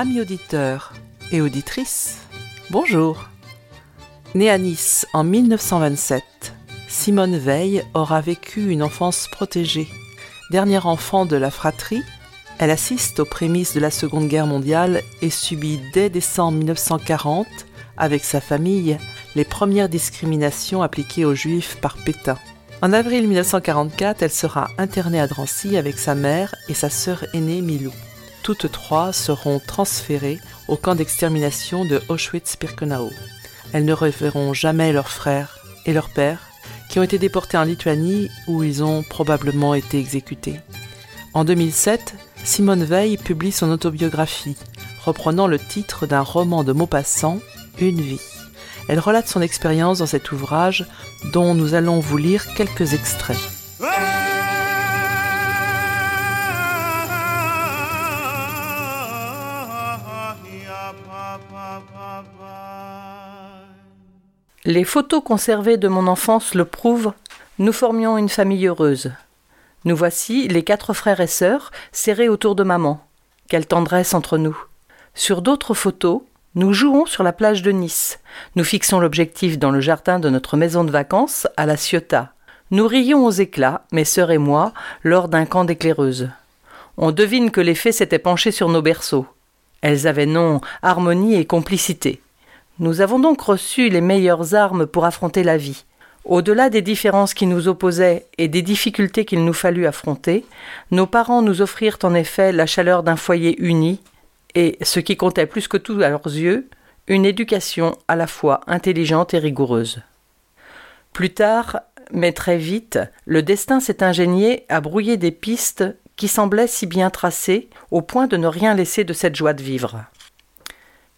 Amis auditeurs et auditrices, bonjour. Née à Nice en 1927, Simone Veil aura vécu une enfance protégée. Dernier enfant de la fratrie, elle assiste aux prémices de la Seconde Guerre mondiale et subit dès décembre 1940, avec sa famille, les premières discriminations appliquées aux Juifs par Pétain. En avril 1944, elle sera internée à Drancy avec sa mère et sa sœur aînée Milou. Toutes trois seront transférées au camp d'extermination de Auschwitz-Birkenau. Elles ne reverront jamais leurs frères et leur père, qui ont été déportés en Lituanie où ils ont probablement été exécutés. En 2007, Simone Veil publie son autobiographie, reprenant le titre d'un roman de Maupassant, Une vie. Elle relate son expérience dans cet ouvrage dont nous allons vous lire quelques extraits. Les photos conservées de mon enfance le prouvent, nous formions une famille heureuse. Nous voici, les quatre frères et sœurs, serrés autour de maman. Quelle tendresse entre nous. Sur d'autres photos, nous jouons sur la plage de Nice. Nous fixons l'objectif dans le jardin de notre maison de vacances à la Ciotat. Nous rions aux éclats, mes sœurs et moi, lors d'un camp d'éclaireuses. On devine que les fées s'étaient penchées sur nos berceaux. Elles avaient nom harmonie et complicité. Nous avons donc reçu les meilleures armes pour affronter la vie. Au-delà des différences qui nous opposaient et des difficultés qu'il nous fallut affronter, nos parents nous offrirent en effet la chaleur d'un foyer uni et, ce qui comptait plus que tout à leurs yeux, une éducation à la fois intelligente et rigoureuse. Plus tard, mais très vite, le destin s'est ingénié à brouiller des pistes qui semblaient si bien tracées au point de ne rien laisser de cette joie de vivre.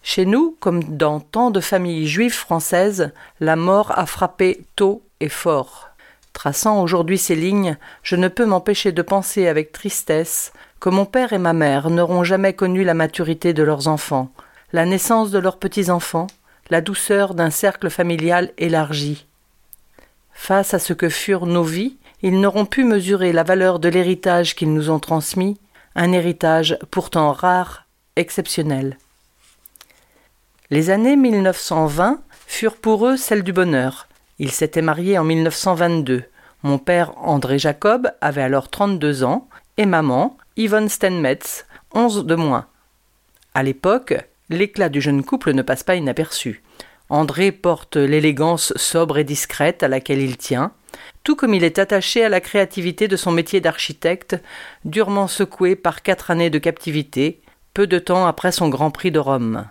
Chez nous, comme dans tant de familles juives françaises, la mort a frappé tôt et fort. Traçant aujourd'hui ces lignes, je ne peux m'empêcher de penser avec tristesse que mon père et ma mère n'auront jamais connu la maturité de leurs enfants, la naissance de leurs petits-enfants, la douceur d'un cercle familial élargi. Face à ce que furent nos vies, ils n'auront pu mesurer la valeur de l'héritage qu'ils nous ont transmis, un héritage pourtant rare, exceptionnel. Les années 1920 furent pour eux celles du bonheur. Ils s'étaient mariés en 1922. Mon père André Jacob avait alors 32 ans et maman Yvonne Stenmetz 11 de moins. À l'époque, l'éclat du jeune couple ne passe pas inaperçu. André porte l'élégance sobre et discrète à laquelle il tient, tout comme il est attaché à la créativité de son métier d'architecte, durement secoué par quatre années de captivité, peu de temps après son Grand Prix de Rome.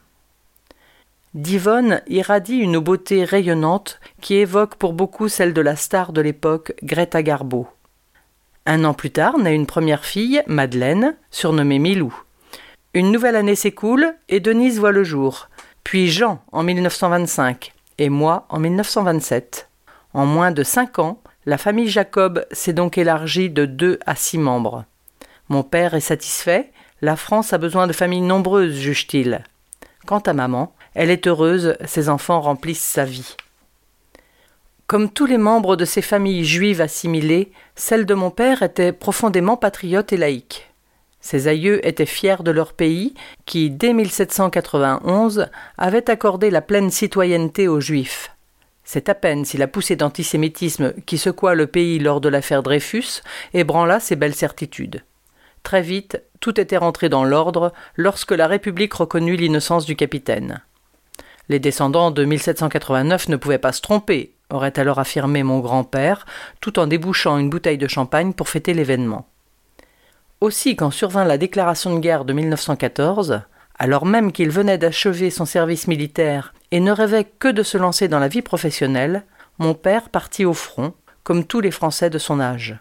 D'Yvonne irradie une beauté rayonnante qui évoque pour beaucoup celle de la star de l'époque, Greta Garbo. Un an plus tard naît une première fille, Madeleine, surnommée Milou. Une nouvelle année s'écoule et Denise voit le jour, puis Jean en 1925 et moi en 1927. En moins de cinq ans, la famille Jacob s'est donc élargie de deux à six membres. Mon père est satisfait, la France a besoin de familles nombreuses, juge-t-il. Quant à maman, elle est heureuse, ses enfants remplissent sa vie. Comme tous les membres de ces familles juives assimilées, celle de mon père était profondément patriote et laïque. Ses aïeux étaient fiers de leur pays, qui, dès 1791, avait accordé la pleine citoyenneté aux Juifs. C'est à peine si la poussée d'antisémitisme qui secoua le pays lors de l'affaire Dreyfus ébranla ces belles certitudes. Très vite, tout était rentré dans l'ordre lorsque la République reconnut l'innocence du capitaine. Les descendants de 1789 ne pouvaient pas se tromper, aurait alors affirmé mon grand-père, tout en débouchant une bouteille de champagne pour fêter l'événement. Aussi, quand survint la déclaration de guerre de 1914, alors même qu'il venait d'achever son service militaire et ne rêvait que de se lancer dans la vie professionnelle, mon père partit au front, comme tous les Français de son âge.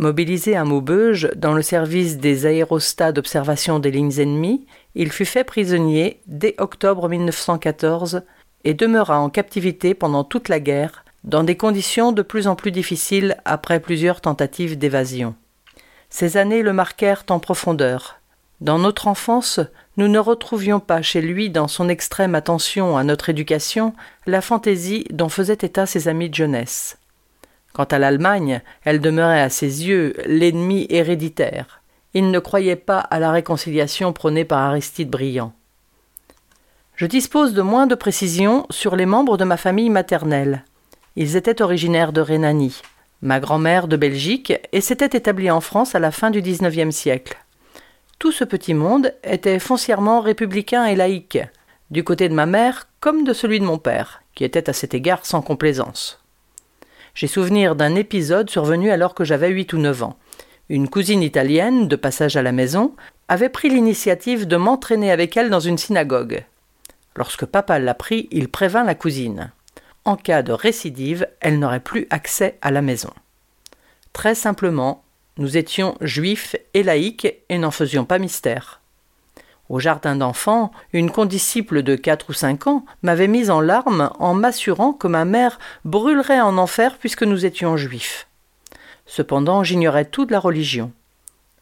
Mobilisé à Maubeuge dans le service des aérostats d'observation des lignes ennemies, il fut fait prisonnier dès octobre 1914 et demeura en captivité pendant toute la guerre, dans des conditions de plus en plus difficiles après plusieurs tentatives d'évasion. Ces années le marquèrent en profondeur. Dans notre enfance, nous ne retrouvions pas chez lui, dans son extrême attention à notre éducation, la fantaisie dont faisaient état ses amis de jeunesse. Quant à l'Allemagne, elle demeurait à ses yeux l'ennemi héréditaire. Il ne croyait pas à la réconciliation prônée par Aristide Briand. Je dispose de moins de précisions sur les membres de ma famille maternelle. Ils étaient originaires de Rhénanie, ma grand-mère de Belgique, et s'étaient établis en France à la fin du XIXe siècle. Tout ce petit monde était foncièrement républicain et laïque, du côté de ma mère comme de celui de mon père, qui était à cet égard sans complaisance. J'ai souvenir d'un épisode survenu alors que j'avais huit ou neuf ans. Une cousine italienne, de passage à la maison, avait pris l'initiative de m'entraîner avec elle dans une synagogue. Lorsque papa l'apprit, il prévint la cousine. En cas de récidive, elle n'aurait plus accès à la maison. Très simplement, nous étions juifs et laïcs et n'en faisions pas mystère. Au jardin d'enfants, une condisciple de quatre ou cinq ans m'avait mise en larmes en m'assurant que ma mère brûlerait en enfer puisque nous étions juifs. Cependant, j'ignorais tout de la religion.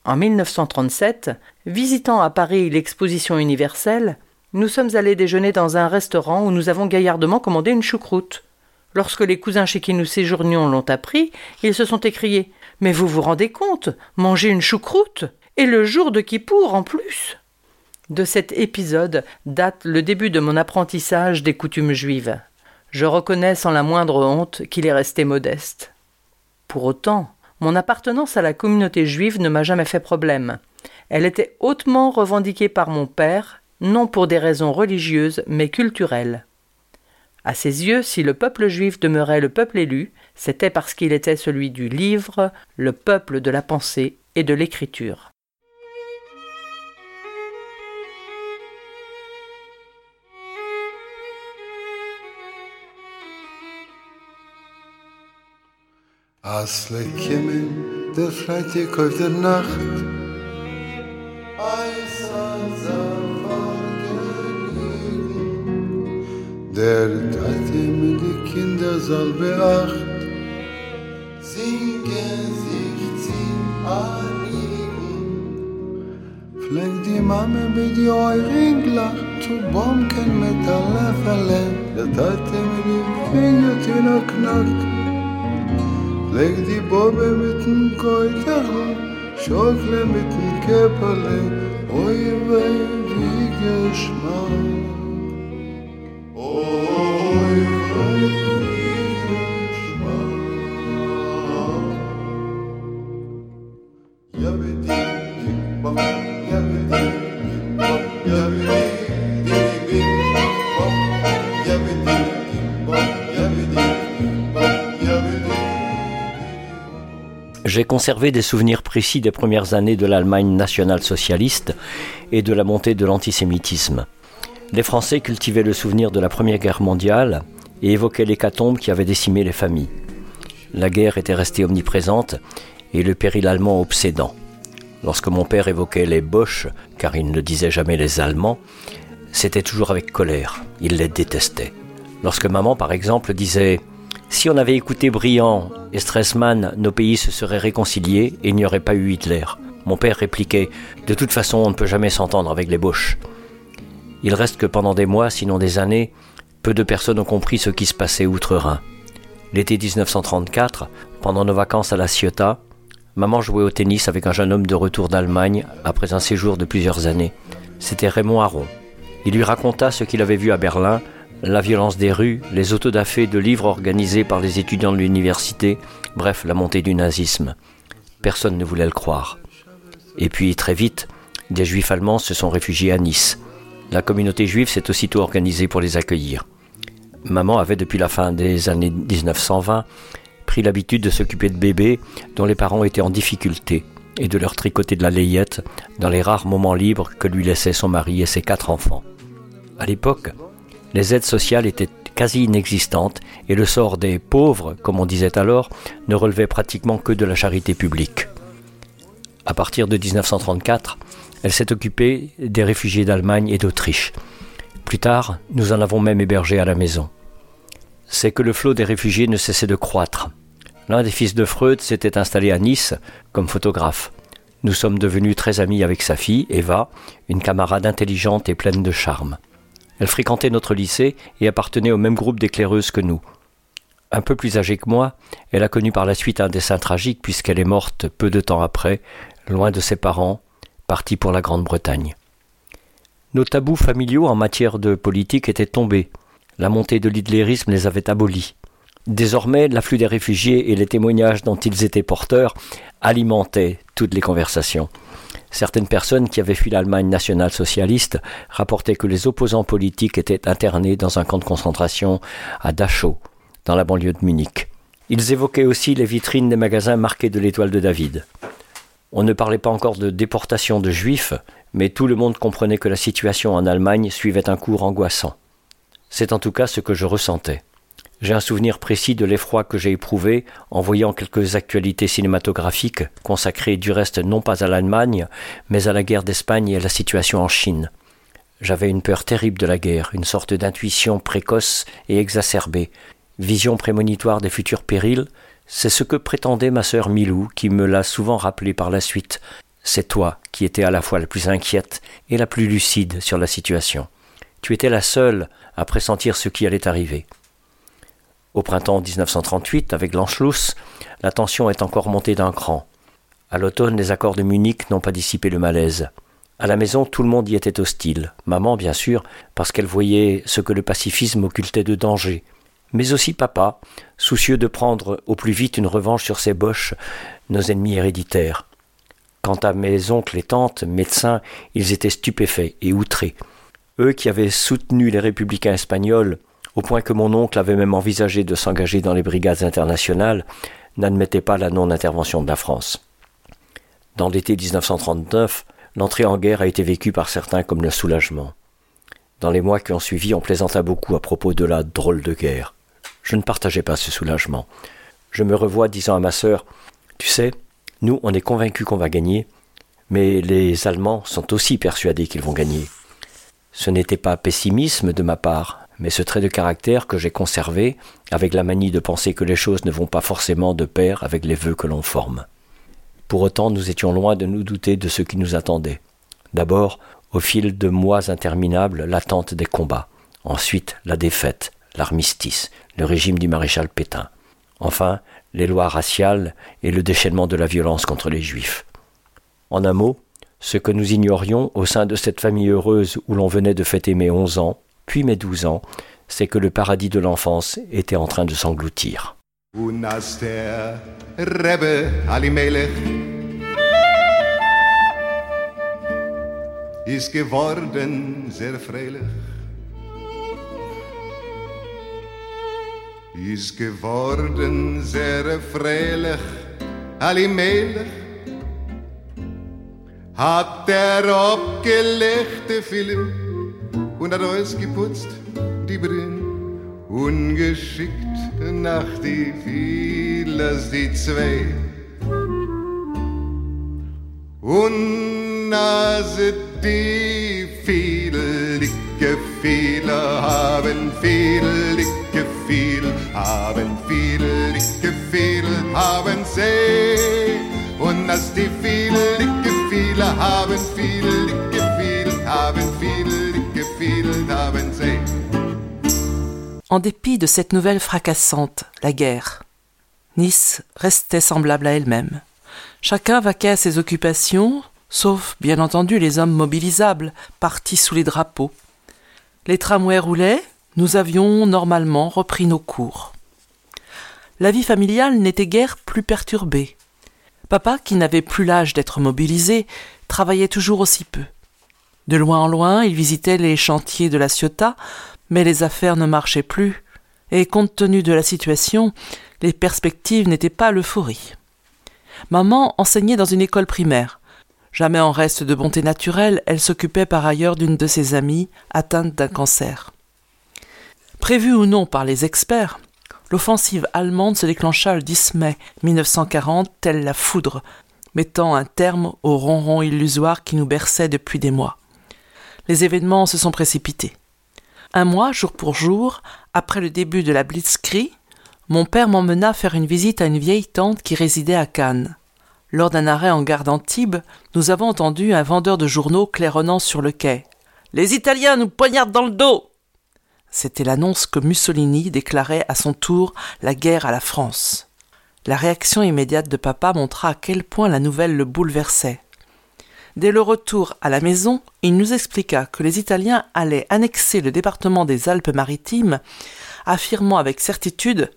En 1937, visitant à Paris l'exposition universelle, nous sommes allés déjeuner dans un restaurant où nous avons gaillardement commandé une choucroute. Lorsque les cousins chez qui nous séjournions l'ont appris, ils se sont écriés Mais vous vous rendez compte? Manger une choucroute? Et le jour de Kippour en plus de cet épisode date le début de mon apprentissage des coutumes juives. Je reconnais sans la moindre honte qu'il est resté modeste. Pour autant, mon appartenance à la communauté juive ne m'a jamais fait problème. Elle était hautement revendiquée par mon père, non pour des raisons religieuses, mais culturelles. À ses yeux, si le peuple juif demeurait le peuple élu, c'était parce qu'il était celui du livre, le peuple de la pensée et de l'écriture. Asle kimin der Freitag auf der Nacht Der Tate mit die Kinder soll beacht Singen sich zehn Anliegen Fleck die Mame mit die Euring lacht Zu bonken mit der Leffele Der Tate mit die Finger tina knackt Leg di bobe mit dem Koitero, Schokle mit dem Kepale, Oi, wei, wie geschmack. Des souvenirs précis des premières années de l'Allemagne nationale-socialiste et de la montée de l'antisémitisme. Les Français cultivaient le souvenir de la Première Guerre mondiale et évoquaient l'hécatombe qui avait décimé les familles. La guerre était restée omniprésente et le péril allemand obsédant. Lorsque mon père évoquait les Boches, car il ne disait jamais les Allemands, c'était toujours avec colère, il les détestait. Lorsque maman, par exemple, disait si on avait écouté Briand et Stressmann, nos pays se seraient réconciliés et il n'y aurait pas eu Hitler. Mon père répliquait De toute façon, on ne peut jamais s'entendre avec les Boches. Il reste que pendant des mois, sinon des années, peu de personnes ont compris ce qui se passait outre-Rhin. L'été 1934, pendant nos vacances à La Ciotat, maman jouait au tennis avec un jeune homme de retour d'Allemagne après un séjour de plusieurs années. C'était Raymond Aron. Il lui raconta ce qu'il avait vu à Berlin la violence des rues, les autodafés de livres organisés par les étudiants de l'université, bref, la montée du nazisme. Personne ne voulait le croire. Et puis très vite, des juifs allemands se sont réfugiés à Nice. La communauté juive s'est aussitôt organisée pour les accueillir. Maman avait depuis la fin des années 1920 pris l'habitude de s'occuper de bébés dont les parents étaient en difficulté et de leur tricoter de la layette dans les rares moments libres que lui laissaient son mari et ses quatre enfants. À l'époque, les aides sociales étaient quasi inexistantes et le sort des pauvres, comme on disait alors, ne relevait pratiquement que de la charité publique. À partir de 1934, elle s'est occupée des réfugiés d'Allemagne et d'Autriche. Plus tard, nous en avons même hébergé à la maison. C'est que le flot des réfugiés ne cessait de croître. L'un des fils de Freud s'était installé à Nice comme photographe. Nous sommes devenus très amis avec sa fille, Eva, une camarade intelligente et pleine de charme. Elle fréquentait notre lycée et appartenait au même groupe d'éclaireuses que nous. Un peu plus âgée que moi, elle a connu par la suite un dessin tragique puisqu'elle est morte peu de temps après, loin de ses parents, partie pour la Grande-Bretagne. Nos tabous familiaux en matière de politique étaient tombés. La montée de l'hitlérisme les avait abolis. Désormais, l'afflux des réfugiés et les témoignages dont ils étaient porteurs alimentaient toutes les conversations. Certaines personnes qui avaient fui l'Allemagne nationale-socialiste rapportaient que les opposants politiques étaient internés dans un camp de concentration à Dachau, dans la banlieue de Munich. Ils évoquaient aussi les vitrines des magasins marqués de l'étoile de David. On ne parlait pas encore de déportation de juifs, mais tout le monde comprenait que la situation en Allemagne suivait un cours angoissant. C'est en tout cas ce que je ressentais. J'ai un souvenir précis de l'effroi que j'ai éprouvé en voyant quelques actualités cinématographiques consacrées du reste non pas à l'Allemagne, mais à la guerre d'Espagne et à la situation en Chine. J'avais une peur terrible de la guerre, une sorte d'intuition précoce et exacerbée, vision prémonitoire des futurs périls, c'est ce que prétendait ma sœur Milou, qui me l'a souvent rappelé par la suite. C'est toi qui étais à la fois la plus inquiète et la plus lucide sur la situation. Tu étais la seule à pressentir ce qui allait arriver. Au printemps 1938, avec l'Anschluss, la tension est encore montée d'un cran. À l'automne, les accords de Munich n'ont pas dissipé le malaise. À la maison, tout le monde y était hostile. Maman, bien sûr, parce qu'elle voyait ce que le pacifisme occultait de danger, mais aussi papa, soucieux de prendre au plus vite une revanche sur ces boches, nos ennemis héréditaires. Quant à mes oncles et tantes, médecins, ils étaient stupéfaits et outrés. Eux qui avaient soutenu les républicains espagnols, au point que mon oncle avait même envisagé de s'engager dans les brigades internationales, n'admettaient pas la non-intervention de la France. Dans l'été 1939, l'entrée en guerre a été vécue par certains comme le soulagement. Dans les mois qui ont suivi, on plaisanta beaucoup à propos de la drôle de guerre. Je ne partageais pas ce soulagement. Je me revois disant à ma sœur Tu sais, nous, on est convaincus qu'on va gagner, mais les Allemands sont aussi persuadés qu'ils vont gagner. Ce n'était pas pessimisme de ma part, mais ce trait de caractère que j'ai conservé, avec la manie de penser que les choses ne vont pas forcément de pair avec les vœux que l'on forme. Pour autant, nous étions loin de nous douter de ce qui nous attendait. D'abord, au fil de mois interminables, l'attente des combats, ensuite la défaite, l'armistice, le régime du maréchal Pétain. Enfin, les lois raciales et le déchaînement de la violence contre les juifs. En un mot, ce que nous ignorions au sein de cette famille heureuse où l'on venait de fêter mes onze ans, puis mes douze ans, c'est que le paradis de l'enfance était en train de s'engloutir. is geworden sehr freilich, allmählich hat er abgelegte Film und hat alles geputzt, die Brillen Ungeschickt nach die Fielers, die zwei. Und Nase, die Fiedel, dicke Fiedler haben Fiedel, dicke Fiedel, haben Fiedel, dicke Fiedel, haben sie. Und dass die Fiedel, dicke Fiedler haben Fiedel, dicke Fiedel, haben En dépit de cette nouvelle fracassante, la guerre, Nice restait semblable à elle-même. Chacun vaquait à ses occupations, sauf bien entendu les hommes mobilisables, partis sous les drapeaux. Les tramways roulaient, nous avions normalement repris nos cours. La vie familiale n'était guère plus perturbée. Papa, qui n'avait plus l'âge d'être mobilisé, travaillait toujours aussi peu. De loin en loin, il visitait les chantiers de la Ciotat, mais les affaires ne marchaient plus, et compte tenu de la situation, les perspectives n'étaient pas l'euphorie. Maman enseignait dans une école primaire. Jamais en reste de bonté naturelle, elle s'occupait par ailleurs d'une de ses amies atteinte d'un cancer. Prévue ou non par les experts, l'offensive allemande se déclencha le 10 mai 1940, telle la foudre, mettant un terme au ronron illusoire qui nous berçait depuis des mois. Les événements se sont précipités. Un mois, jour pour jour, après le début de la Blitzkrieg, mon père m'emmena faire une visite à une vieille tante qui résidait à Cannes. Lors d'un arrêt en gare d'Antibes, nous avons entendu un vendeur de journaux claironnant sur le quai. Les Italiens nous poignardent dans le dos. C'était l'annonce que Mussolini déclarait à son tour la guerre à la France. La réaction immédiate de papa montra à quel point la nouvelle le bouleversait. Dès le retour à la maison, il nous expliqua que les Italiens allaient annexer le département des Alpes-Maritimes, affirmant avec certitude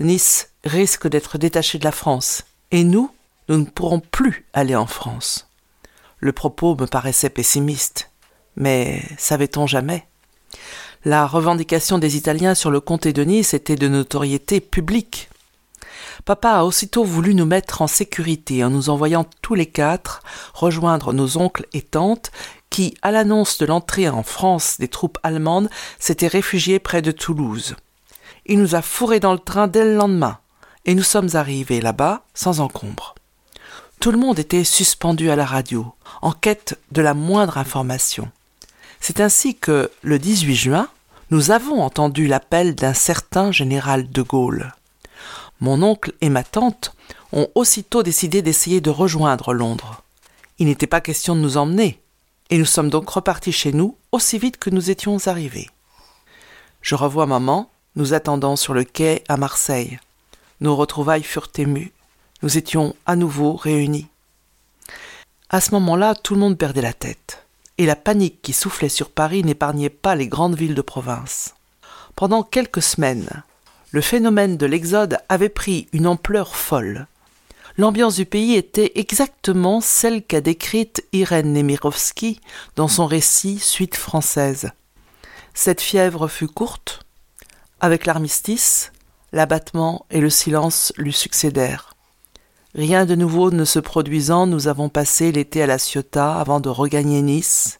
Nice risque d'être détaché de la France, et nous, nous ne pourrons plus aller en France. Le propos me paraissait pessimiste, mais savait-on jamais? La revendication des Italiens sur le comté de Nice était de notoriété publique. Papa a aussitôt voulu nous mettre en sécurité en nous envoyant tous les quatre rejoindre nos oncles et tantes qui, à l'annonce de l'entrée en France des troupes allemandes, s'étaient réfugiés près de Toulouse. Il nous a fourrés dans le train dès le lendemain, et nous sommes arrivés là-bas sans encombre. Tout le monde était suspendu à la radio, en quête de la moindre information. C'est ainsi que, le 18 juin, nous avons entendu l'appel d'un certain général de Gaulle. Mon oncle et ma tante ont aussitôt décidé d'essayer de rejoindre Londres. Il n'était pas question de nous emmener, et nous sommes donc repartis chez nous aussi vite que nous étions arrivés. Je revois maman, nous attendant sur le quai à Marseille. Nos retrouvailles furent émues. Nous étions à nouveau réunis. À ce moment-là, tout le monde perdait la tête, et la panique qui soufflait sur Paris n'épargnait pas les grandes villes de province. Pendant quelques semaines, le phénomène de l'exode avait pris une ampleur folle. L'ambiance du pays était exactement celle qu'a décrite Irène Nemirovsky dans son récit Suite française. Cette fièvre fut courte, avec l'armistice, l'abattement et le silence lui succédèrent. Rien de nouveau ne se produisant, nous avons passé l'été à la Ciotat avant de regagner Nice,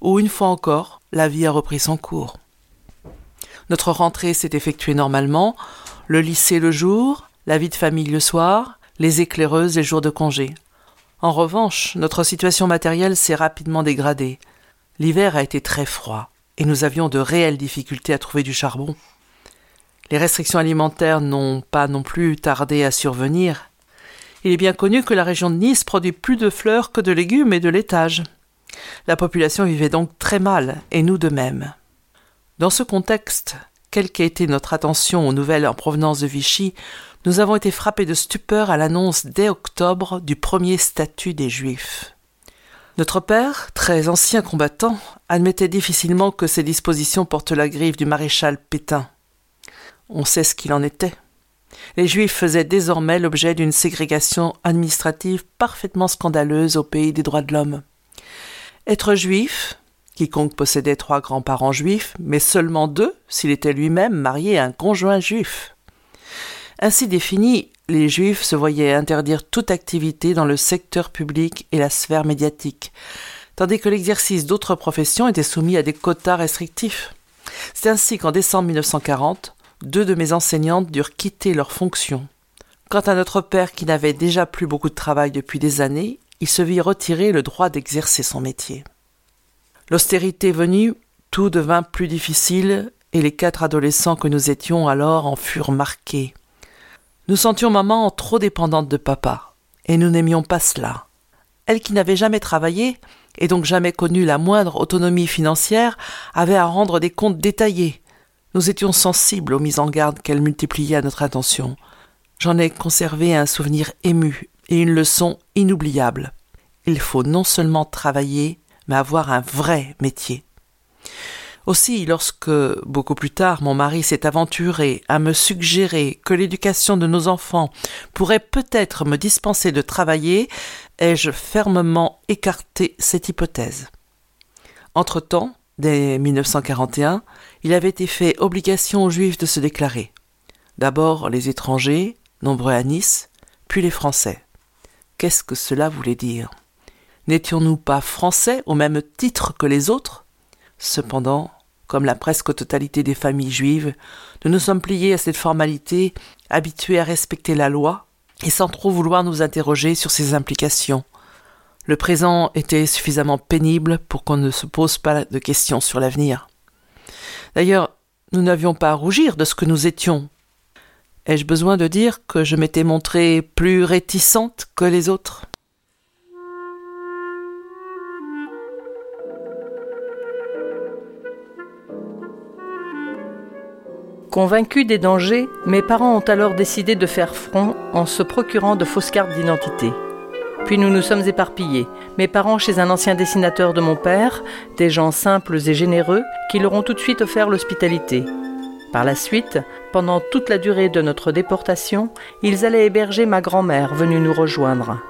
où une fois encore, la vie a repris son cours. Notre rentrée s'est effectuée normalement, le lycée le jour, la vie de famille le soir, les éclaireuses les jours de congé. En revanche, notre situation matérielle s'est rapidement dégradée. L'hiver a été très froid, et nous avions de réelles difficultés à trouver du charbon. Les restrictions alimentaires n'ont pas non plus tardé à survenir. Il est bien connu que la région de Nice produit plus de fleurs que de légumes et de laitage. La population vivait donc très mal, et nous de même. Dans ce contexte, quelle qu'ait été notre attention aux nouvelles en provenance de Vichy, nous avons été frappés de stupeur à l'annonce dès octobre du premier statut des Juifs. Notre père, très ancien combattant, admettait difficilement que ces dispositions portent la griffe du maréchal Pétain. On sait ce qu'il en était. Les Juifs faisaient désormais l'objet d'une ségrégation administrative parfaitement scandaleuse au pays des droits de l'homme. Être juif, quiconque possédait trois grands-parents juifs, mais seulement deux s'il était lui-même marié à un conjoint juif. Ainsi défini, les juifs se voyaient interdire toute activité dans le secteur public et la sphère médiatique, tandis que l'exercice d'autres professions était soumis à des quotas restrictifs. C'est ainsi qu'en décembre 1940, deux de mes enseignantes durent quitter leurs fonctions. Quant à notre père qui n'avait déjà plus beaucoup de travail depuis des années, il se vit retirer le droit d'exercer son métier. L'austérité venue, tout devint plus difficile et les quatre adolescents que nous étions alors en furent marqués. Nous sentions maman trop dépendante de papa, et nous n'aimions pas cela. Elle qui n'avait jamais travaillé, et donc jamais connu la moindre autonomie financière, avait à rendre des comptes détaillés, nous étions sensibles aux mises en garde qu'elle multipliait à notre attention. J'en ai conservé un souvenir ému et une leçon inoubliable. Il faut non seulement travailler, mais avoir un vrai métier. Aussi, lorsque, beaucoup plus tard, mon mari s'est aventuré à me suggérer que l'éducation de nos enfants pourrait peut-être me dispenser de travailler, ai-je fermement écarté cette hypothèse. Entre-temps, dès 1941, il avait été fait obligation aux Juifs de se déclarer. D'abord les étrangers, nombreux à Nice, puis les Français. Qu'est-ce que cela voulait dire? N'étions-nous pas Français au même titre que les autres? Cependant, comme la presque totalité des familles juives, nous nous sommes pliés à cette formalité, habitués à respecter la loi, et sans trop vouloir nous interroger sur ses implications. Le présent était suffisamment pénible pour qu'on ne se pose pas de questions sur l'avenir. D'ailleurs, nous n'avions pas à rougir de ce que nous étions. Ai-je besoin de dire que je m'étais montrée plus réticente que les autres? Convaincus des dangers, mes parents ont alors décidé de faire front en se procurant de fausses cartes d'identité. Puis nous nous sommes éparpillés, mes parents chez un ancien dessinateur de mon père, des gens simples et généreux qui leur ont tout de suite offert l'hospitalité. Par la suite, pendant toute la durée de notre déportation, ils allaient héberger ma grand-mère venue nous rejoindre.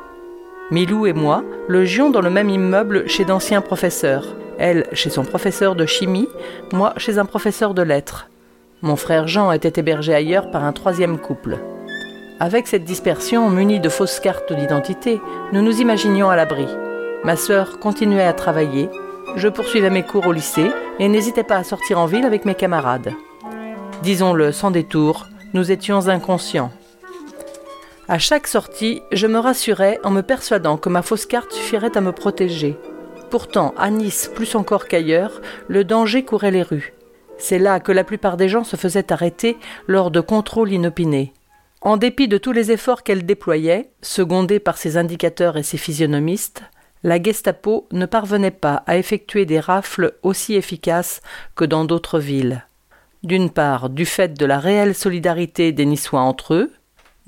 Milou et moi logions dans le même immeuble chez d'anciens professeurs, elle chez son professeur de chimie, moi chez un professeur de lettres. Mon frère Jean était hébergé ailleurs par un troisième couple. Avec cette dispersion munie de fausses cartes d'identité, nous nous imaginions à l'abri. Ma sœur continuait à travailler, je poursuivais mes cours au lycée et n'hésitais pas à sortir en ville avec mes camarades. Disons-le sans détour, nous étions inconscients. À chaque sortie, je me rassurais en me persuadant que ma fausse carte suffirait à me protéger. Pourtant, à Nice, plus encore qu'ailleurs, le danger courait les rues. C'est là que la plupart des gens se faisaient arrêter lors de contrôles inopinés. En dépit de tous les efforts qu'elle déployait, secondée par ses indicateurs et ses physionomistes, la Gestapo ne parvenait pas à effectuer des rafles aussi efficaces que dans d'autres villes. D'une part, du fait de la réelle solidarité des Niçois entre eux,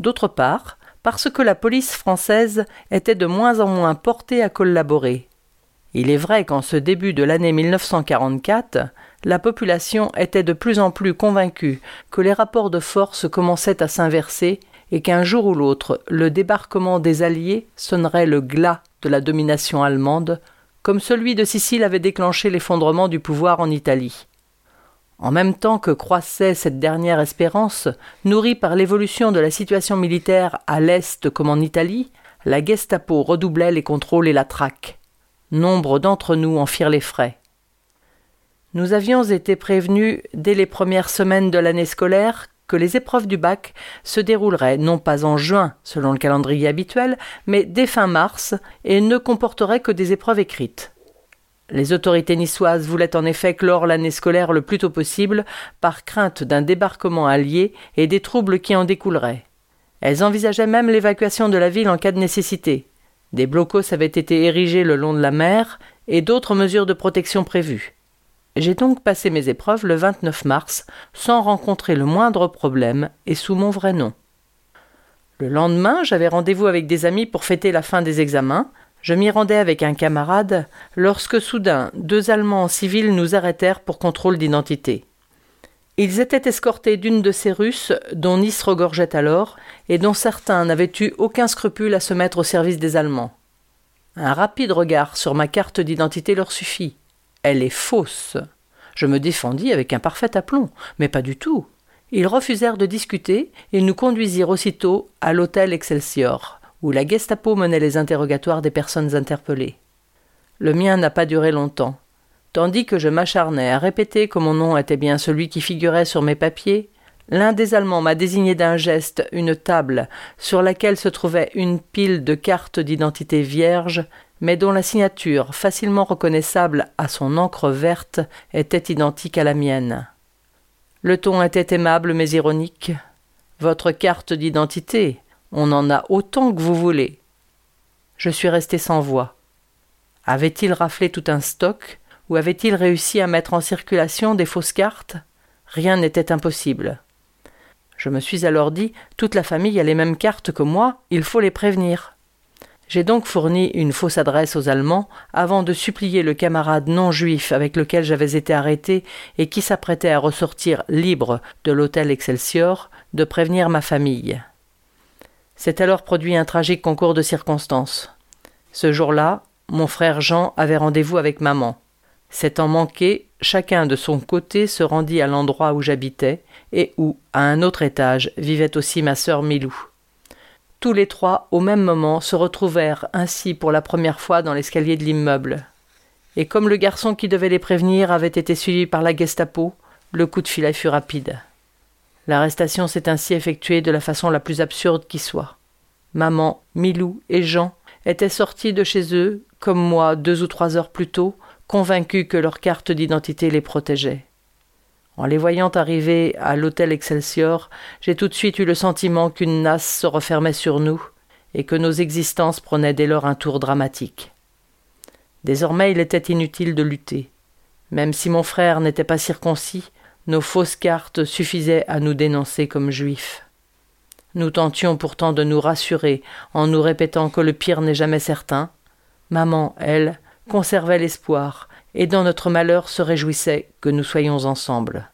d'autre part, parce que la police française était de moins en moins portée à collaborer. Il est vrai qu'en ce début de l'année 1944, la population était de plus en plus convaincue que les rapports de force commençaient à s'inverser et qu'un jour ou l'autre le débarquement des Alliés sonnerait le glas de la domination allemande, comme celui de Sicile avait déclenché l'effondrement du pouvoir en Italie. En même temps que croissait cette dernière espérance, nourrie par l'évolution de la situation militaire à l'Est comme en Italie, la Gestapo redoublait les contrôles et la traque. Nombre d'entre nous en firent les frais. Nous avions été prévenus dès les premières semaines de l'année scolaire que les épreuves du bac se dérouleraient non pas en juin selon le calendrier habituel, mais dès fin mars et ne comporteraient que des épreuves écrites. Les autorités niçoises voulaient en effet clore l'année scolaire le plus tôt possible par crainte d'un débarquement allié et des troubles qui en découleraient. Elles envisageaient même l'évacuation de la ville en cas de nécessité. Des blocos avaient été érigés le long de la mer et d'autres mesures de protection prévues. J'ai donc passé mes épreuves le 29 mars sans rencontrer le moindre problème et sous mon vrai nom. Le lendemain, j'avais rendez-vous avec des amis pour fêter la fin des examens. Je m'y rendais avec un camarade lorsque soudain deux Allemands en civil nous arrêtèrent pour contrôle d'identité. Ils étaient escortés d'une de ces Russes dont Nice regorgeait alors et dont certains n'avaient eu aucun scrupule à se mettre au service des Allemands. Un rapide regard sur ma carte d'identité leur suffit. Elle est fausse. Je me défendis avec un parfait aplomb, mais pas du tout. Ils refusèrent de discuter et nous conduisirent aussitôt à l'hôtel Excelsior, où la Gestapo menait les interrogatoires des personnes interpellées. Le mien n'a pas duré longtemps. Tandis que je m'acharnais à répéter que mon nom était bien celui qui figurait sur mes papiers, l'un des Allemands m'a désigné d'un geste une table sur laquelle se trouvait une pile de cartes d'identité vierges mais dont la signature, facilement reconnaissable à son encre verte, était identique à la mienne. Le ton était aimable mais ironique. Votre carte d'identité, on en a autant que vous voulez. Je suis resté sans voix. Avait-il raflé tout un stock, ou avait-il réussi à mettre en circulation des fausses cartes? Rien n'était impossible. Je me suis alors dit toute la famille a les mêmes cartes que moi, il faut les prévenir. J'ai donc fourni une fausse adresse aux Allemands avant de supplier le camarade non juif avec lequel j'avais été arrêté et qui s'apprêtait à ressortir libre de l'hôtel Excelsior de prévenir ma famille. C'est alors produit un tragique concours de circonstances. Ce jour-là, mon frère Jean avait rendez-vous avec maman. S'étant manqué, chacun de son côté se rendit à l'endroit où j'habitais et où, à un autre étage, vivait aussi ma sœur Milou. Tous les trois, au même moment, se retrouvèrent ainsi pour la première fois dans l'escalier de l'immeuble. Et comme le garçon qui devait les prévenir avait été suivi par la Gestapo, le coup de filet fut rapide. L'arrestation s'est ainsi effectuée de la façon la plus absurde qui soit. Maman, Milou et Jean étaient sortis de chez eux, comme moi deux ou trois heures plus tôt, convaincus que leur carte d'identité les protégeait. En les voyant arriver à l'hôtel Excelsior, j'ai tout de suite eu le sentiment qu'une nasse se refermait sur nous et que nos existences prenaient dès lors un tour dramatique. Désormais il était inutile de lutter. Même si mon frère n'était pas circoncis, nos fausses cartes suffisaient à nous dénoncer comme juifs. Nous tentions pourtant de nous rassurer en nous répétant que le pire n'est jamais certain. Maman, elle, conservait l'espoir et dans notre malheur se réjouissait que nous soyons ensemble.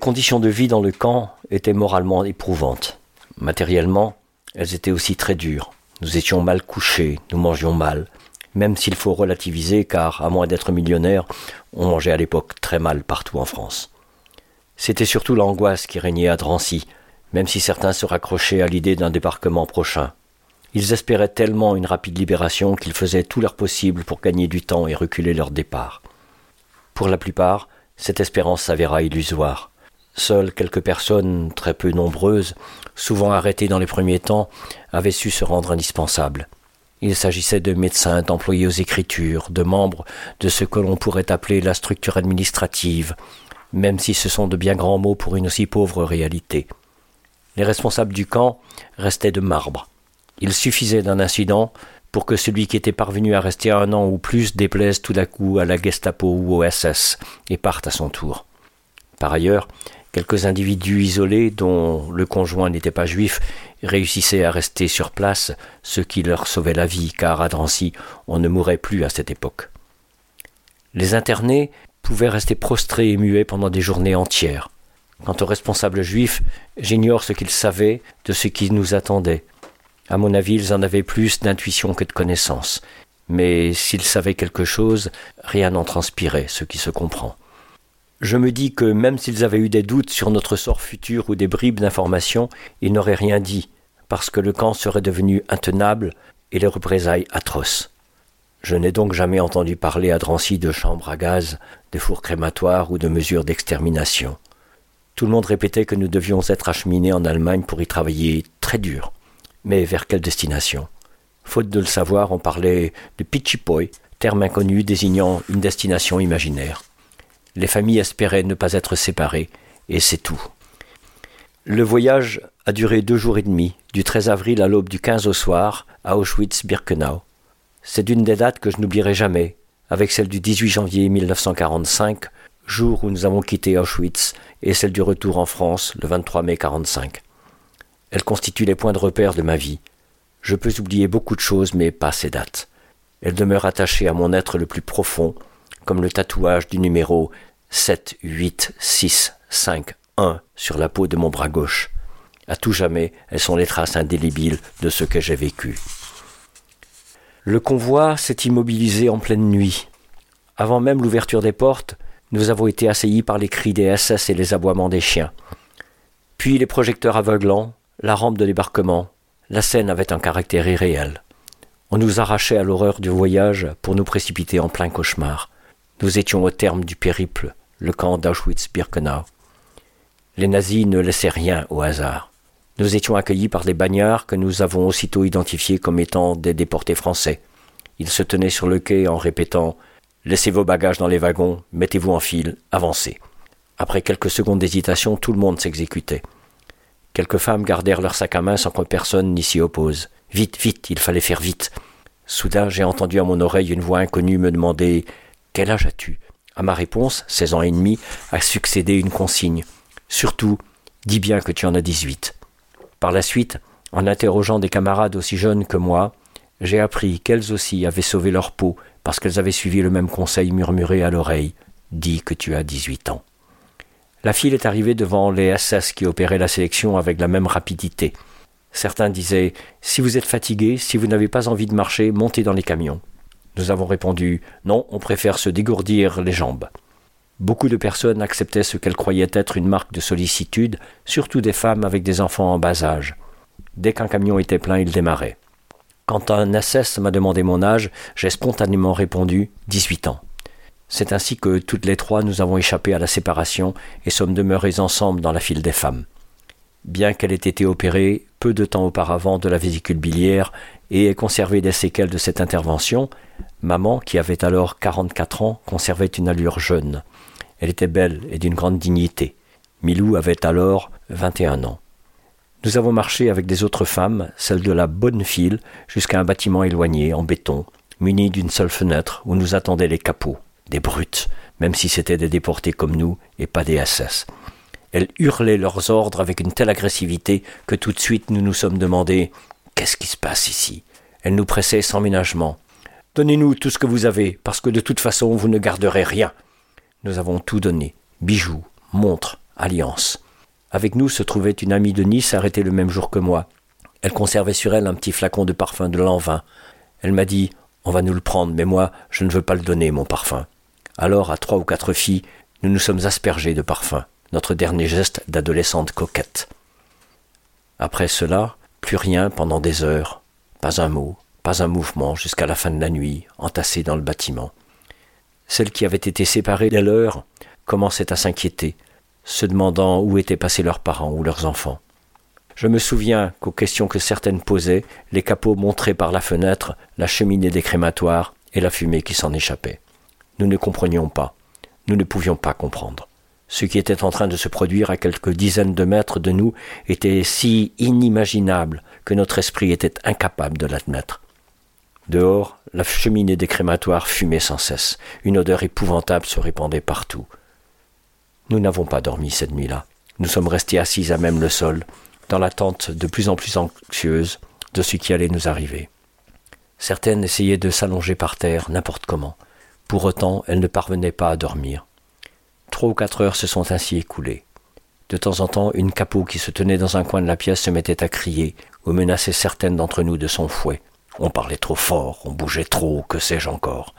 Conditions de vie dans le camp étaient moralement éprouvantes. Matériellement, elles étaient aussi très dures. Nous étions mal couchés, nous mangions mal, même s'il faut relativiser car, à moins d'être millionnaire, on mangeait à l'époque très mal partout en France. C'était surtout l'angoisse qui régnait à Drancy, même si certains se raccrochaient à l'idée d'un débarquement prochain. Ils espéraient tellement une rapide libération qu'ils faisaient tout leur possible pour gagner du temps et reculer leur départ. Pour la plupart, cette espérance s'avéra illusoire. Seules quelques personnes, très peu nombreuses, souvent arrêtées dans les premiers temps, avaient su se rendre indispensables. Il s'agissait de médecins, d'employés aux écritures, de membres de ce que l'on pourrait appeler la structure administrative, même si ce sont de bien grands mots pour une aussi pauvre réalité. Les responsables du camp restaient de marbre. Il suffisait d'un incident pour que celui qui était parvenu à rester un an ou plus déplaise tout à coup à la Gestapo ou au SS et parte à son tour. Par ailleurs, Quelques individus isolés, dont le conjoint n'était pas juif, réussissaient à rester sur place, ce qui leur sauvait la vie, car à Drancy, on ne mourait plus à cette époque. Les internés pouvaient rester prostrés et muets pendant des journées entières. Quant aux responsables juifs, j'ignore ce qu'ils savaient de ce qui nous attendait. À mon avis, ils en avaient plus d'intuition que de connaissance. Mais s'ils savaient quelque chose, rien n'en transpirait, ce qui se comprend. Je me dis que même s'ils avaient eu des doutes sur notre sort futur ou des bribes d'informations, ils n'auraient rien dit, parce que le camp serait devenu intenable et les représailles atroces. Je n'ai donc jamais entendu parler à Drancy de chambres à gaz, de fours crématoires ou de mesures d'extermination. Tout le monde répétait que nous devions être acheminés en Allemagne pour y travailler très dur. Mais vers quelle destination? Faute de le savoir, on parlait de Pichipoy, terme inconnu désignant une destination imaginaire. Les familles espéraient ne pas être séparées, et c'est tout. Le voyage a duré deux jours et demi, du 13 avril à l'aube du 15 au soir, à Auschwitz-Birkenau. C'est d'une des dates que je n'oublierai jamais, avec celle du 18 janvier 1945, jour où nous avons quitté Auschwitz, et celle du retour en France, le 23 mai 1945. Elle constitue les points de repère de ma vie. Je peux oublier beaucoup de choses, mais pas ces dates. Elle demeure attachée à mon être le plus profond, comme le tatouage du numéro 7, 8, 6, 5, 1 sur la peau de mon bras gauche. À tout jamais, elles sont les traces indélébiles de ce que j'ai vécu. Le convoi s'est immobilisé en pleine nuit. Avant même l'ouverture des portes, nous avons été assaillis par les cris des SS et les aboiements des chiens. Puis les projecteurs aveuglants, la rampe de débarquement, la scène avait un caractère irréel. On nous arrachait à l'horreur du voyage pour nous précipiter en plein cauchemar. Nous étions au terme du périple, le camp d'Auschwitz-Birkenau. Les nazis ne laissaient rien au hasard. Nous étions accueillis par des bagnards que nous avons aussitôt identifiés comme étant des déportés français. Ils se tenaient sur le quai en répétant Laissez vos bagages dans les wagons, mettez-vous en file, avancez. Après quelques secondes d'hésitation, tout le monde s'exécutait. Quelques femmes gardèrent leur sac à main sans que personne n'y s'y oppose. Vite, vite, il fallait faire vite. Soudain, j'ai entendu à mon oreille une voix inconnue me demander Quel âge as-tu? À ma réponse, seize ans et demi, a succédé une consigne. Surtout, dis bien que tu en as dix-huit. Par la suite, en interrogeant des camarades aussi jeunes que moi, j'ai appris qu'elles aussi avaient sauvé leur peau parce qu'elles avaient suivi le même conseil murmuré à l'oreille Dis que tu as dix-huit ans. La file est arrivée devant les SS qui opéraient la sélection avec la même rapidité. Certains disaient Si vous êtes fatigué, si vous n'avez pas envie de marcher, montez dans les camions. Nous avons répondu Non, on préfère se dégourdir les jambes. Beaucoup de personnes acceptaient ce qu'elles croyaient être une marque de sollicitude, surtout des femmes avec des enfants en bas âge. Dès qu'un camion était plein, il démarrait. Quand un SS m'a demandé mon âge, j'ai spontanément répondu 18 ans. C'est ainsi que toutes les trois nous avons échappé à la séparation et sommes demeurés ensemble dans la file des femmes. Bien qu'elle ait été opérée peu de temps auparavant de la vésicule biliaire et ait conservé des séquelles de cette intervention, maman, qui avait alors quarante-quatre ans, conservait une allure jeune. Elle était belle et d'une grande dignité. Milou avait alors vingt et un ans. Nous avons marché avec des autres femmes, celles de la bonne file, jusqu'à un bâtiment éloigné, en béton, muni d'une seule fenêtre, où nous attendaient les capots, des brutes, même si c'étaient des déportés comme nous et pas des SS. Elles hurlaient leurs ordres avec une telle agressivité que tout de suite nous nous sommes demandé Qu'est-ce qui se passe ici? Elles nous pressaient sans ménagement. Donnez-nous tout ce que vous avez, parce que de toute façon vous ne garderez rien. Nous avons tout donné bijoux, montres, alliances. Avec nous se trouvait une amie de Nice arrêtée le même jour que moi. Elle conservait sur elle un petit flacon de parfum de l'an Elle m'a dit On va nous le prendre, mais moi, je ne veux pas le donner, mon parfum. Alors, à trois ou quatre filles, nous nous sommes aspergés de parfum, notre dernier geste d'adolescente coquette. Après cela, plus rien pendant des heures, pas un mot, pas un mouvement jusqu'à la fin de la nuit, entassés dans le bâtiment. Celles qui avaient été séparées dès l'heure commençaient à s'inquiéter, se demandant où étaient passés leurs parents ou leurs enfants. Je me souviens qu'aux questions que certaines posaient, les capots montraient par la fenêtre la cheminée des crématoires et la fumée qui s'en échappait. Nous ne comprenions pas, nous ne pouvions pas comprendre. Ce qui était en train de se produire à quelques dizaines de mètres de nous était si inimaginable que notre esprit était incapable de l'admettre. Dehors, la cheminée des crématoires fumait sans cesse. Une odeur épouvantable se répandait partout. Nous n'avons pas dormi cette nuit-là. Nous sommes restés assis à même le sol, dans l'attente de plus en plus anxieuse de ce qui allait nous arriver. Certaines essayaient de s'allonger par terre n'importe comment. Pour autant, elles ne parvenaient pas à dormir. Trois ou quatre heures se sont ainsi écoulées. De temps en temps, une capot qui se tenait dans un coin de la pièce se mettait à crier ou menaçait certaines d'entre nous de son fouet. On parlait trop fort, on bougeait trop, que sais-je encore.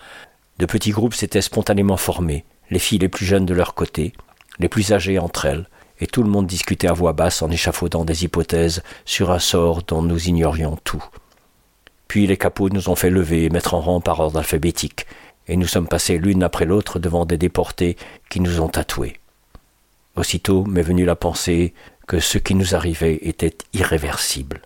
De petits groupes s'étaient spontanément formés, les filles les plus jeunes de leur côté, les plus âgées entre elles, et tout le monde discutait à voix basse en échafaudant des hypothèses sur un sort dont nous ignorions tout. Puis les capots nous ont fait lever et mettre en rang par ordre alphabétique, et nous sommes passés l'une après l'autre devant des déportés qui nous ont tatoués. Aussitôt m'est venue la pensée que ce qui nous arrivait était irréversible.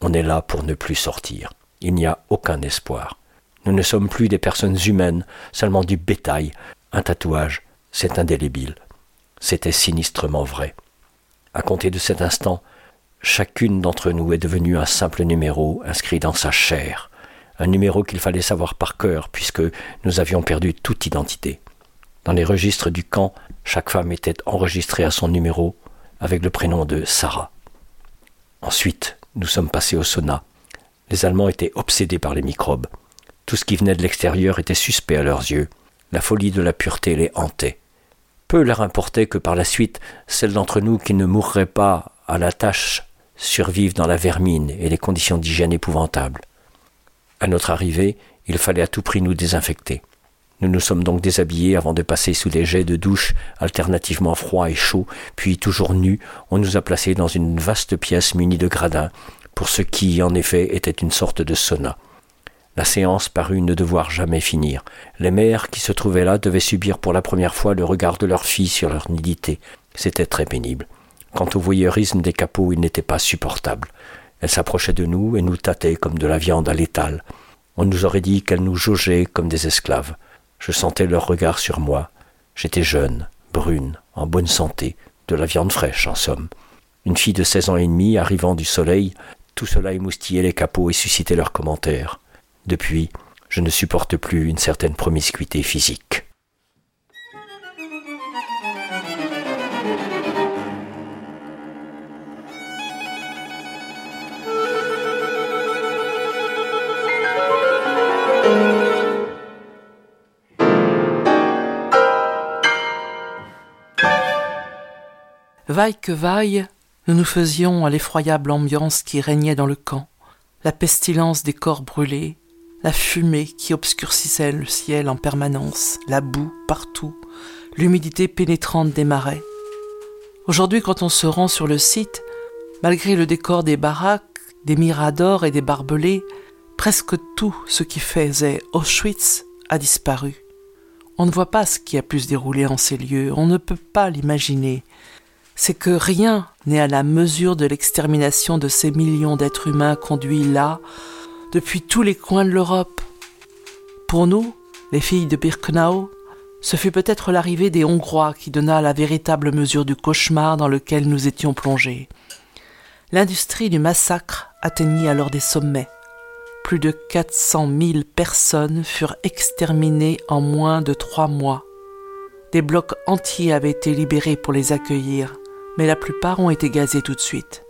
On est là pour ne plus sortir il n'y a aucun espoir. Nous ne sommes plus des personnes humaines, seulement du bétail. Un tatouage, c'est indélébile. C'était sinistrement vrai. À compter de cet instant, chacune d'entre nous est devenue un simple numéro inscrit dans sa chair, un numéro qu'il fallait savoir par cœur puisque nous avions perdu toute identité. Dans les registres du camp, chaque femme était enregistrée à son numéro avec le prénom de Sarah. Ensuite, nous sommes passés au sauna, les Allemands étaient obsédés par les microbes. Tout ce qui venait de l'extérieur était suspect à leurs yeux. La folie de la pureté les hantait. Peu leur importait que par la suite, celles d'entre nous qui ne mourraient pas à la tâche survivent dans la vermine et les conditions d'hygiène épouvantables. À notre arrivée, il fallait à tout prix nous désinfecter. Nous nous sommes donc déshabillés avant de passer sous des jets de douche alternativement froids et chauds, puis toujours nus, on nous a placés dans une vaste pièce munie de gradins, pour ce qui, en effet, était une sorte de sauna. La séance parut ne devoir jamais finir. Les mères qui se trouvaient là devaient subir pour la première fois le regard de leurs filles sur leur nudité. C'était très pénible. Quant au voyeurisme des capots, il n'était pas supportable. Elles s'approchaient de nous et nous tâtaient comme de la viande à l'étal. On nous aurait dit qu'elles nous jaugeaient comme des esclaves. Je sentais leur regard sur moi. J'étais jeune, brune, en bonne santé, de la viande fraîche en somme. Une fille de seize ans et demi arrivant du soleil, tout cela émoustillait les capots et suscitait leurs commentaires. Depuis, je ne supporte plus une certaine promiscuité physique. Vaille que vaille, nous nous faisions à l'effroyable ambiance qui régnait dans le camp, la pestilence des corps brûlés, la fumée qui obscurcissait le ciel en permanence, la boue partout, l'humidité pénétrante des marais. Aujourd'hui, quand on se rend sur le site, malgré le décor des baraques, des miradors et des barbelés, presque tout ce qui faisait Auschwitz a disparu. On ne voit pas ce qui a pu se dérouler en ces lieux, on ne peut pas l'imaginer. C'est que rien n'est à la mesure de l'extermination de ces millions d'êtres humains conduits là, depuis tous les coins de l'Europe. Pour nous, les filles de Birkenau, ce fut peut-être l'arrivée des Hongrois qui donna la véritable mesure du cauchemar dans lequel nous étions plongés. L'industrie du massacre atteignit alors des sommets. Plus de 400 000 personnes furent exterminées en moins de trois mois. Des blocs entiers avaient été libérés pour les accueillir, mais la plupart ont été gazés tout de suite.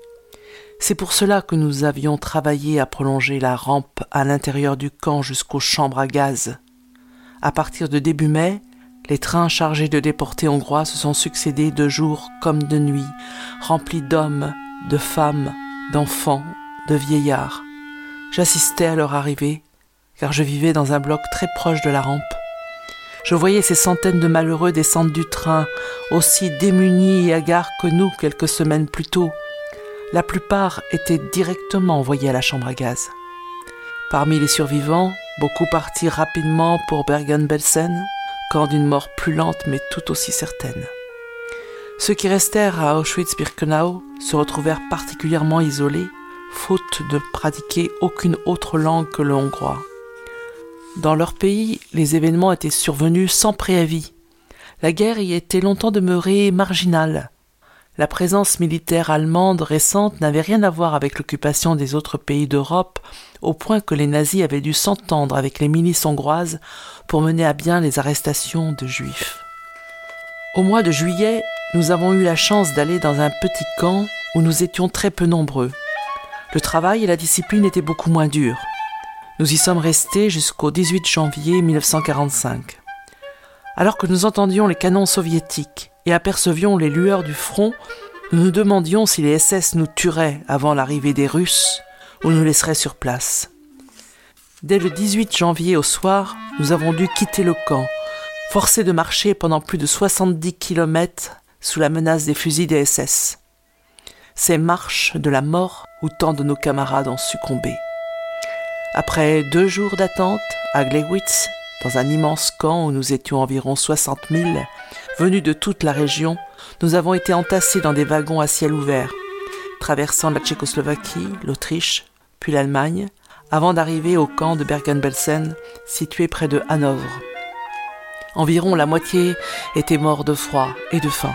C'est pour cela que nous avions travaillé à prolonger la rampe à l'intérieur du camp jusqu'aux chambres à gaz. À partir de début mai, les trains chargés de déportés hongrois se sont succédés de jour comme de nuit, remplis d'hommes, de femmes, d'enfants, de vieillards. J'assistais à leur arrivée, car je vivais dans un bloc très proche de la rampe. Je voyais ces centaines de malheureux descendre du train, aussi démunis et hagards que nous quelques semaines plus tôt, la plupart étaient directement envoyés à la chambre à gaz. Parmi les survivants, beaucoup partirent rapidement pour Bergen-Belsen, camp d'une mort plus lente mais tout aussi certaine. Ceux qui restèrent à Auschwitz-Birkenau se retrouvèrent particulièrement isolés, faute de pratiquer aucune autre langue que le hongrois. Dans leur pays, les événements étaient survenus sans préavis. La guerre y était longtemps demeurée marginale, la présence militaire allemande récente n'avait rien à voir avec l'occupation des autres pays d'Europe, au point que les nazis avaient dû s'entendre avec les milices hongroises pour mener à bien les arrestations de juifs. Au mois de juillet, nous avons eu la chance d'aller dans un petit camp où nous étions très peu nombreux. Le travail et la discipline étaient beaucoup moins durs. Nous y sommes restés jusqu'au 18 janvier 1945. Alors que nous entendions les canons soviétiques et apercevions les lueurs du front, nous nous demandions si les SS nous tueraient avant l'arrivée des Russes ou nous laisseraient sur place. Dès le 18 janvier au soir, nous avons dû quitter le camp, forcés de marcher pendant plus de 70 kilomètres sous la menace des fusils des SS. Ces marches de la mort où tant de nos camarades ont succombé. Après deux jours d'attente à Gleiwitz, dans un immense camp où nous étions environ 60 000, venus de toute la région, nous avons été entassés dans des wagons à ciel ouvert, traversant la Tchécoslovaquie, l'Autriche, puis l'Allemagne, avant d'arriver au camp de Bergen-Belsen, situé près de Hanovre. Environ la moitié étaient morts de froid et de faim.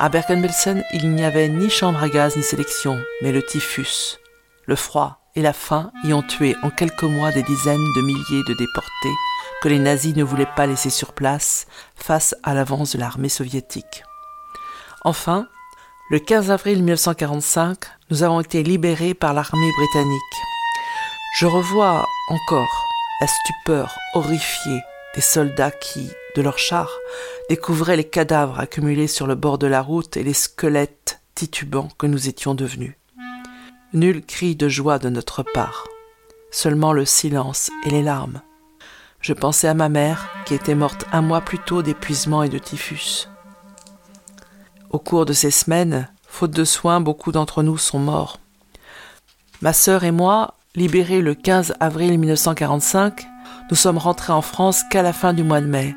À Bergen-Belsen, il n'y avait ni chambre à gaz ni sélection, mais le typhus. Le froid et la faim y ont tué en quelques mois des dizaines de milliers de déportés que les nazis ne voulaient pas laisser sur place face à l'avance de l'armée soviétique. Enfin, le 15 avril 1945, nous avons été libérés par l'armée britannique. Je revois encore la stupeur horrifiée des soldats qui, de leurs chars, découvraient les cadavres accumulés sur le bord de la route et les squelettes titubants que nous étions devenus. Nul cri de joie de notre part, seulement le silence et les larmes. Je pensais à ma mère, qui était morte un mois plus tôt d'épuisement et de typhus. Au cours de ces semaines, faute de soins, beaucoup d'entre nous sont morts. Ma sœur et moi, libérés le 15 avril 1945, nous sommes rentrés en France qu'à la fin du mois de mai.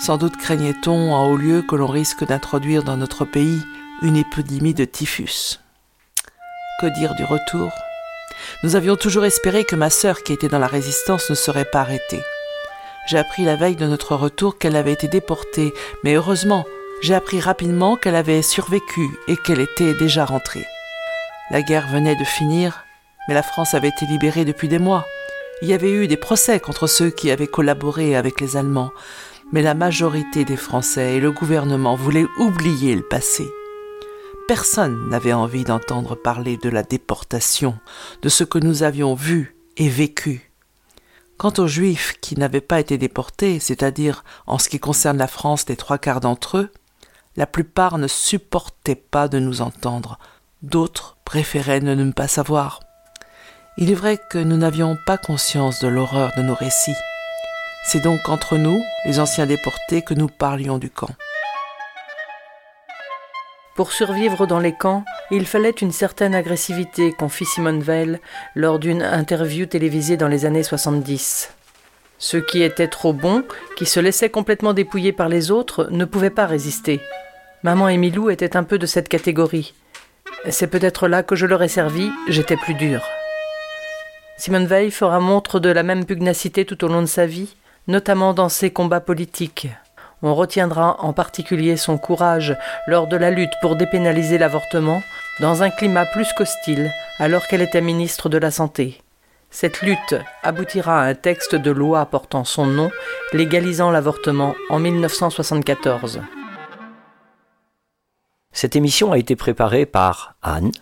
Sans doute craignait-on en haut lieu que l'on risque d'introduire dans notre pays une épidémie de typhus. Que dire du retour? Nous avions toujours espéré que ma sœur, qui était dans la résistance, ne serait pas arrêtée. J'ai appris la veille de notre retour qu'elle avait été déportée, mais heureusement, j'ai appris rapidement qu'elle avait survécu et qu'elle était déjà rentrée. La guerre venait de finir, mais la France avait été libérée depuis des mois. Il y avait eu des procès contre ceux qui avaient collaboré avec les Allemands, mais la majorité des Français et le gouvernement voulaient oublier le passé. Personne n'avait envie d'entendre parler de la déportation, de ce que nous avions vu et vécu. Quant aux Juifs qui n'avaient pas été déportés, c'est-à-dire en ce qui concerne la France les trois quarts d'entre eux, la plupart ne supportaient pas de nous entendre, d'autres préféraient ne, ne pas savoir. Il est vrai que nous n'avions pas conscience de l'horreur de nos récits. C'est donc entre nous, les anciens déportés, que nous parlions du camp. Pour survivre dans les camps, il fallait une certaine agressivité, confie Simone Veil lors d'une interview télévisée dans les années 70. Ceux qui étaient trop bons, qui se laissaient complètement dépouiller par les autres, ne pouvaient pas résister. Maman et Milou étaient un peu de cette catégorie. C'est peut-être là que je leur ai servi, j'étais plus dur. Simone Veil fera montre de la même pugnacité tout au long de sa vie, notamment dans ses combats politiques. On retiendra en particulier son courage lors de la lutte pour dépénaliser l'avortement, dans un climat plus qu'hostile, alors qu'elle était ministre de la Santé. Cette lutte aboutira à un texte de loi portant son nom, légalisant l'avortement en 1974. Cette émission a été préparée par Anne,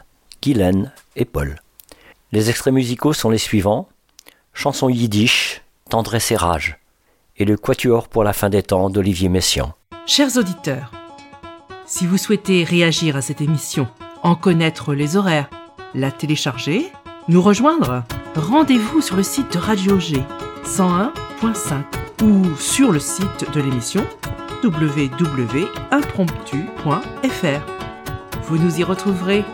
Guylaine et Paul. Les extraits musicaux sont les suivants Chanson yiddish, Tendresse et rage et le Quatuor pour la fin des temps d'Olivier Messiaen. Chers auditeurs, si vous souhaitez réagir à cette émission, en connaître les horaires, la télécharger, nous rejoindre, rendez-vous sur le site de Radio G 101.5 ou sur le site de l'émission www.impromptu.fr. Vous nous y retrouverez